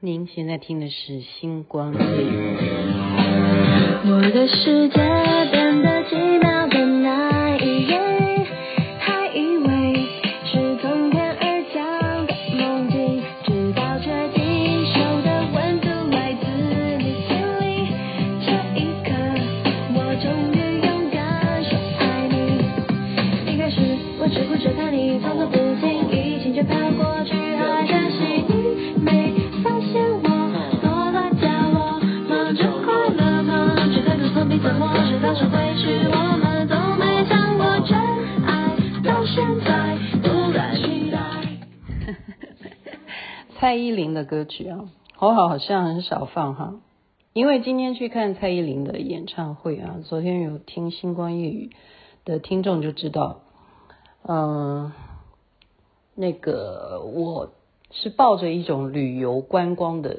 您现在听的是《星光夜语》。我的世界变得奇妙的那一夜，还以为是从天而降的梦境，直到确定手的温度来自你心里。这一刻，我终于勇敢说爱你。一开始，我只顾着看你匆匆不经意，心却飘过去。蔡依林的歌曲啊，我好好像很少放哈，因为今天去看蔡依林的演唱会啊，昨天有听星光夜雨的听众就知道，嗯、那个我是抱着一种旅游观光的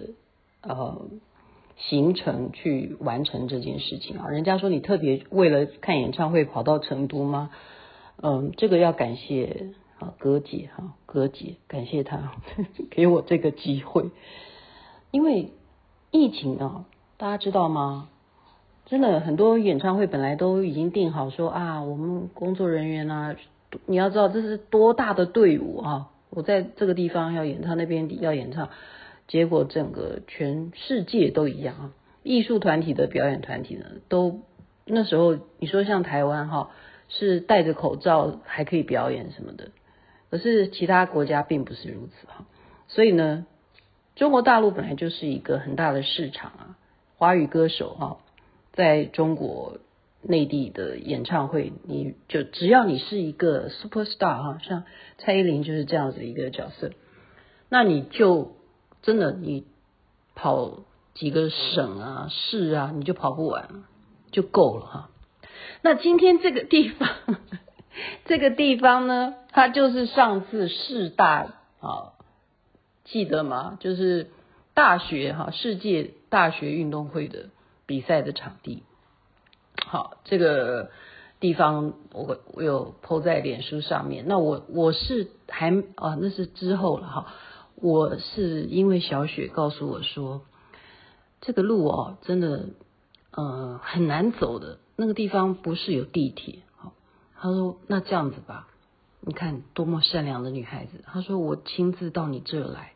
呃行程去完成这件事情啊。人家说你特别为了看演唱会跑到成都吗？嗯、这个要感谢。啊，葛姐哈，葛姐，感谢他 给我这个机会。因为疫情啊，大家知道吗？真的很多演唱会本来都已经定好说啊，我们工作人员啊，你要知道这是多大的队伍啊！我在这个地方要演唱，那边要演唱，结果整个全世界都一样啊。艺术团体的表演团体呢，都那时候你说像台湾哈，是戴着口罩还可以表演什么的。可是其他国家并不是如此哈，所以呢，中国大陆本来就是一个很大的市场啊，华语歌手哈，在中国内地的演唱会，你就只要你是一个 super star 哈，像蔡依林就是这样子一个角色，那你就真的你跑几个省啊市啊，你就跑不完，就够了哈。那今天这个地方。这个地方呢，它就是上次世大啊，记得吗？就是大学哈世界大学运动会的比赛的场地。好，这个地方我我有 po 在脸书上面。那我我是还啊，那是之后了哈。我是因为小雪告诉我说，这个路哦，真的呃很难走的。那个地方不是有地铁。他说：“那这样子吧，你看多么善良的女孩子。”他说：“我亲自到你这来，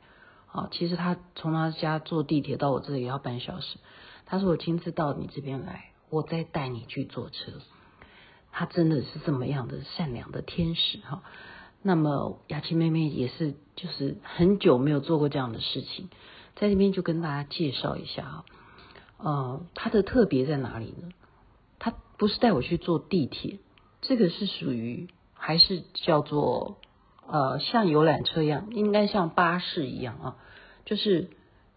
啊，其实他从他家坐地铁到我这里也要半小时。他说我亲自到你这边来，我再带你去坐车。他真的是这么样的善良的天使哈。那么雅琪妹妹也是，就是很久没有做过这样的事情，在这边就跟大家介绍一下啊，呃，他的特别在哪里呢？他不是带我去坐地铁。”这个是属于还是叫做呃像游览车一样，应该像巴士一样啊，就是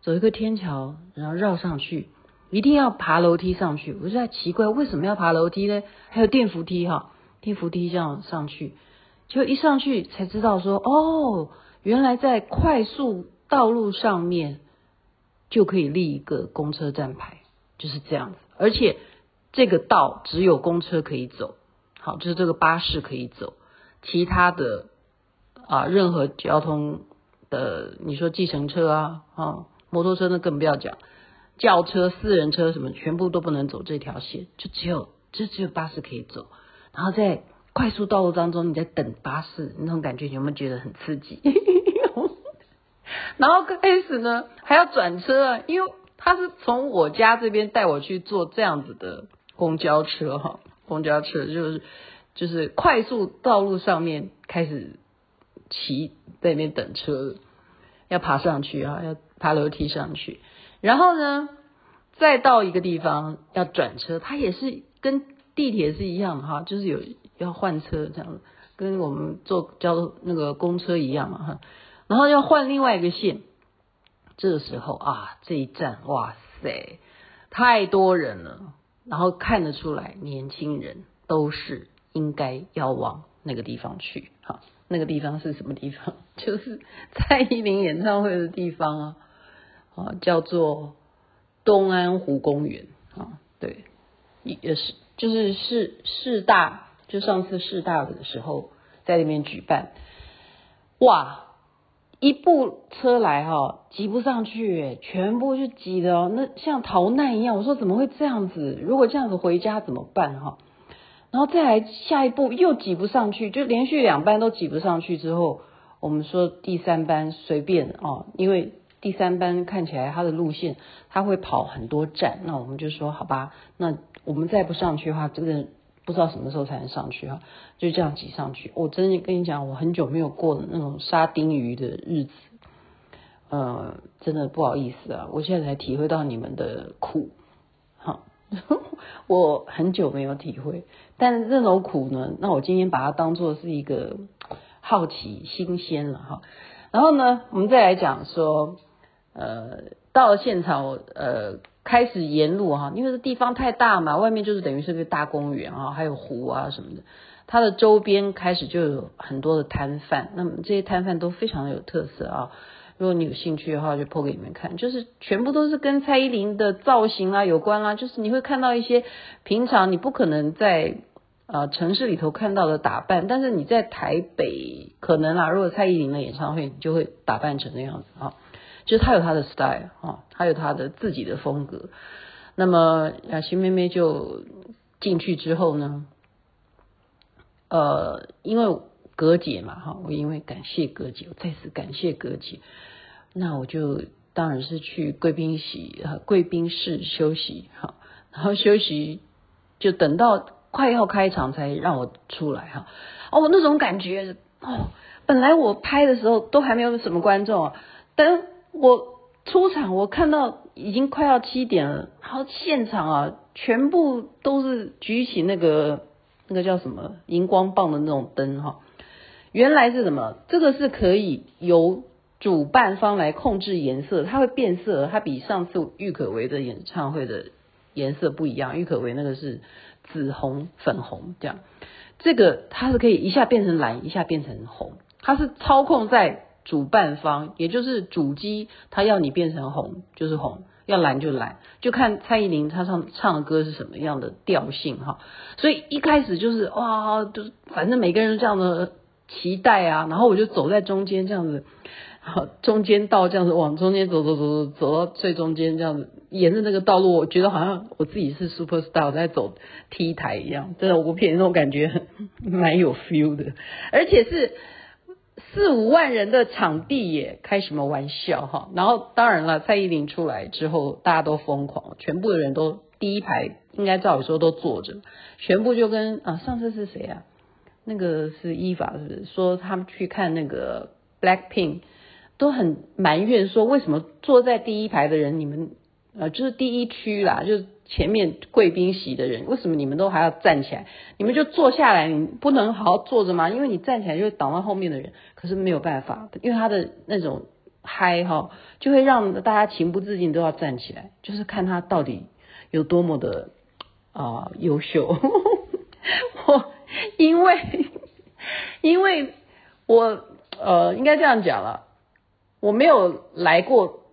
走一个天桥，然后绕上去，一定要爬楼梯上去。我就在奇怪为什么要爬楼梯呢？还有电扶梯哈，电扶梯这样上去，就一上去才知道说哦，原来在快速道路上面就可以立一个公车站牌，就是这样子，而且这个道只有公车可以走。好，就是这个巴士可以走，其他的啊，任何交通的，你说计程车啊，啊，摩托车那更不要讲，轿车、私人车什么，全部都不能走这条线，就只有就只有巴士可以走。然后在快速道路当中，你在等巴士，那种感觉有没有觉得很刺激？然后开始呢，还要转车啊，因为他是从我家这边带我去坐这样子的公交车哈。公交车就是就是快速道路上面开始骑在那边等车，要爬上去啊，要爬楼梯上去，然后呢，再到一个地方要转车，它也是跟地铁是一样的哈，就是有要换车这样子，跟我们坐交那个公车一样嘛哈，然后要换另外一个线，这个时候啊，这一站哇塞，太多人了。然后看得出来，年轻人都是应该要往那个地方去。好，那个地方是什么地方？就是蔡依林演唱会的地方啊，啊，叫做东安湖公园啊。对，也是，就是世世大，就上次世大的时候在那边举办。哇，一部车来哈，挤不上去，全部就挤的哦，那像逃难一样。我说怎么会这样子？如果这样子回家怎么办哈？然后再来下一步又挤不上去，就连续两班都挤不上去之后，我们说第三班随便哦，因为第三班看起来它的路线它会跑很多站，那我们就说好吧，那我们再不上去的话，真的不知道什么时候才能上去哈，就这样挤上去。我真的跟你讲，我很久没有过那种沙丁鱼的日子，呃，真的不好意思啊，我现在才体会到你们的苦，好。我很久没有体会，但是这种苦呢，那我今天把它当做是一个好奇、新鲜了哈。然后呢，我们再来讲说，呃，到了现场我，呃，开始沿路哈，因为这地方太大嘛，外面就是等于是个大公园啊，还有湖啊什么的，它的周边开始就有很多的摊贩，那么这些摊贩都非常的有特色啊。如果你有兴趣的话，就 po 给你们看，就是全部都是跟蔡依林的造型啊有关、啊，就是你会看到一些平常你不可能在呃城市里头看到的打扮，但是你在台北可能啊，如果蔡依林的演唱会，你就会打扮成那样子啊，就是她有她的 style 啊，她有她的自己的风格。那么雅琪妹妹就进去之后呢，呃，因为。葛姐嘛，哈，我因为感谢葛姐，我再次感谢葛姐，那我就当然是去贵宾席啊，贵宾室休息，哈，然后休息就等到快要开场才让我出来，哈，哦，那种感觉，哦，本来我拍的时候都还没有什么观众啊，等我出场，我看到已经快要七点了，然后现场啊，全部都是举起那个那个叫什么荧光棒的那种灯，哈。原来是什么？这个是可以由主办方来控制颜色，它会变色，它比上次郁可唯的演唱会的颜色不一样。郁可唯那个是紫红、粉红这样，这个它是可以一下变成蓝，一下变成红，它是操控在主办方，也就是主机，他要你变成红就是红，要蓝就蓝，就看蔡依林她唱唱的歌是什么样的调性哈。所以一开始就是哇，就是反正每个人都这样的。期待啊，然后我就走在中间这样子，好，中间道这样子往中间走走走走走到最中间这样子，沿着那个道路，我觉得好像我自己是 super star 在走 T 台一样，真的，我不骗你那种感觉蛮有 feel 的，而且是四五万人的场地耶，开什么玩笑哈？然后当然了，蔡依林出来之后，大家都疯狂，全部的人都第一排应该照理说都坐着，全部就跟啊，上次是谁啊？那个是伊法，是不是说他们去看那个 Blackpink 都很埋怨说，为什么坐在第一排的人，你们呃就是第一区啦，就是前面贵宾席的人，为什么你们都还要站起来？你们就坐下来，你不能好好坐着吗？因为你站起来就会挡到后面的人。可是没有办法，因为他的那种嗨哈，就会让大家情不自禁都要站起来，就是看他到底有多么的啊、优秀。我。因为，因为我呃，应该这样讲了，我没有来过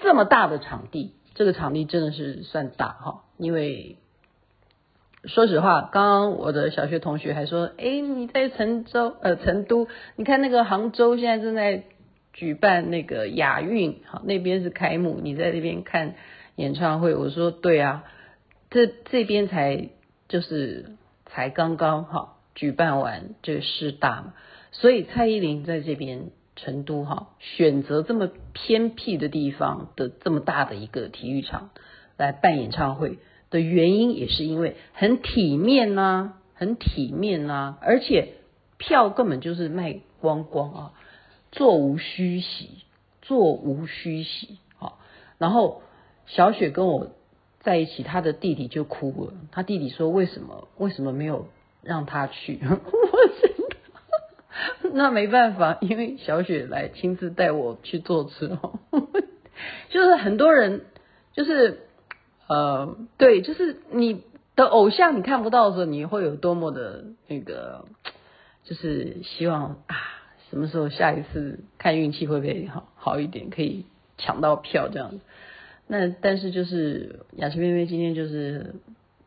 这么大的场地，这个场地真的是算大哈。因为说实话，刚刚我的小学同学还说，哎，你在成州呃成都，你看那个杭州现在正在举办那个亚运，好，那边是开幕，你在那边看演唱会，我说对啊，这这边才就是。才刚刚哈举办完这个师大嘛，所以蔡依林在这边成都哈选择这么偏僻的地方的这么大的一个体育场来办演唱会的原因，也是因为很体面呐、很体面呐、而且票根本就是卖光光啊，座无虚席，座无虚席啊。然后小雪跟我。在一起，他的弟弟就哭了。他弟弟说：“为什么？为什么没有让他去？” 我真的，那没办法，因为小雪来亲自带我去坐车。就是很多人，就是呃，对，就是你的偶像，你看不到的时候，你会有多么的那个，就是希望啊，什么时候下一次看运气会不会好好一点，可以抢到票这样子。那但是就是雅琪妹妹今天就是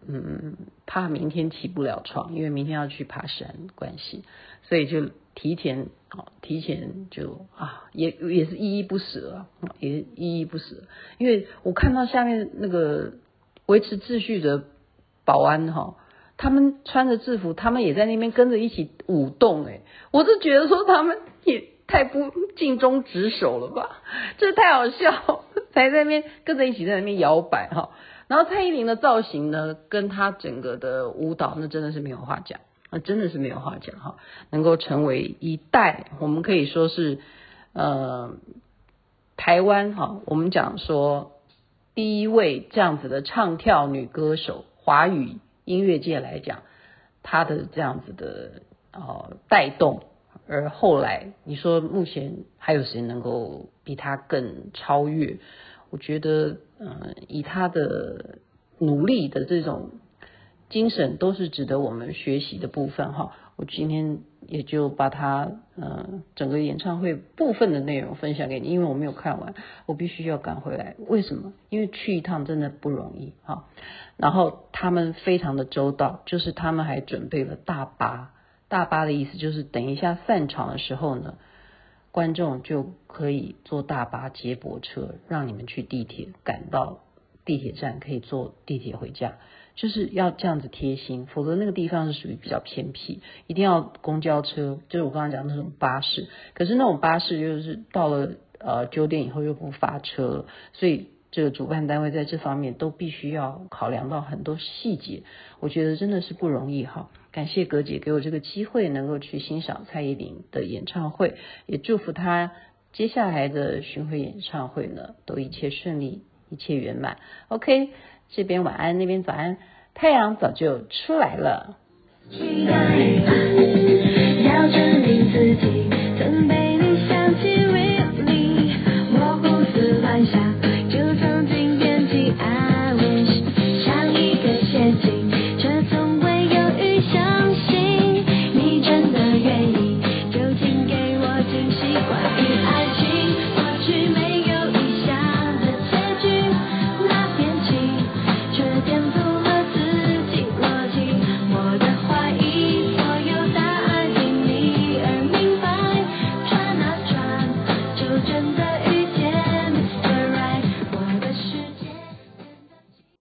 嗯，怕明天起不了床，因为明天要去爬山关系，所以就提前哦，提前就啊，也也是依依不舍，也依依不舍。因为我看到下面那个维持秩序的保安哈，他们穿着制服，他们也在那边跟着一起舞动，哎，我就觉得说他们也太不尽忠职守了吧，这太好笑，才在那边跟着一起在那边摇摆哈。然后蔡依林的造型呢，跟她整个的舞蹈，那真的是没有话讲，那真的是没有话讲哈。能够成为一代，我们可以说是呃台湾哈，我们讲说第一位这样子的唱跳女歌手，华语音乐界来讲，她的这样子的呃带动，而后来你说目前还有谁能够比她更超越？我觉得，嗯，以他的努力的这种精神，都是值得我们学习的部分哈。我今天也就把他，嗯，整个演唱会部分的内容分享给你，因为我没有看完，我必须要赶回来。为什么？因为去一趟真的不容易哈。然后他们非常的周到，就是他们还准备了大巴，大巴的意思就是等一下散场的时候呢。观众就可以坐大巴接驳车，让你们去地铁，赶到地铁站可以坐地铁回家，就是要这样子贴心，否则那个地方是属于比较偏僻，一定要公交车，就是我刚刚讲的那种巴士。可是那种巴士就是到了呃九点以后又不发车，所以这个主办单位在这方面都必须要考量到很多细节，我觉得真的是不容易哈。感谢葛姐给我这个机会，能够去欣赏蔡依林的演唱会，也祝福她接下来的巡回演唱会呢，都一切顺利，一切圆满。OK，这边晚安，那边早安，太阳早就出来了。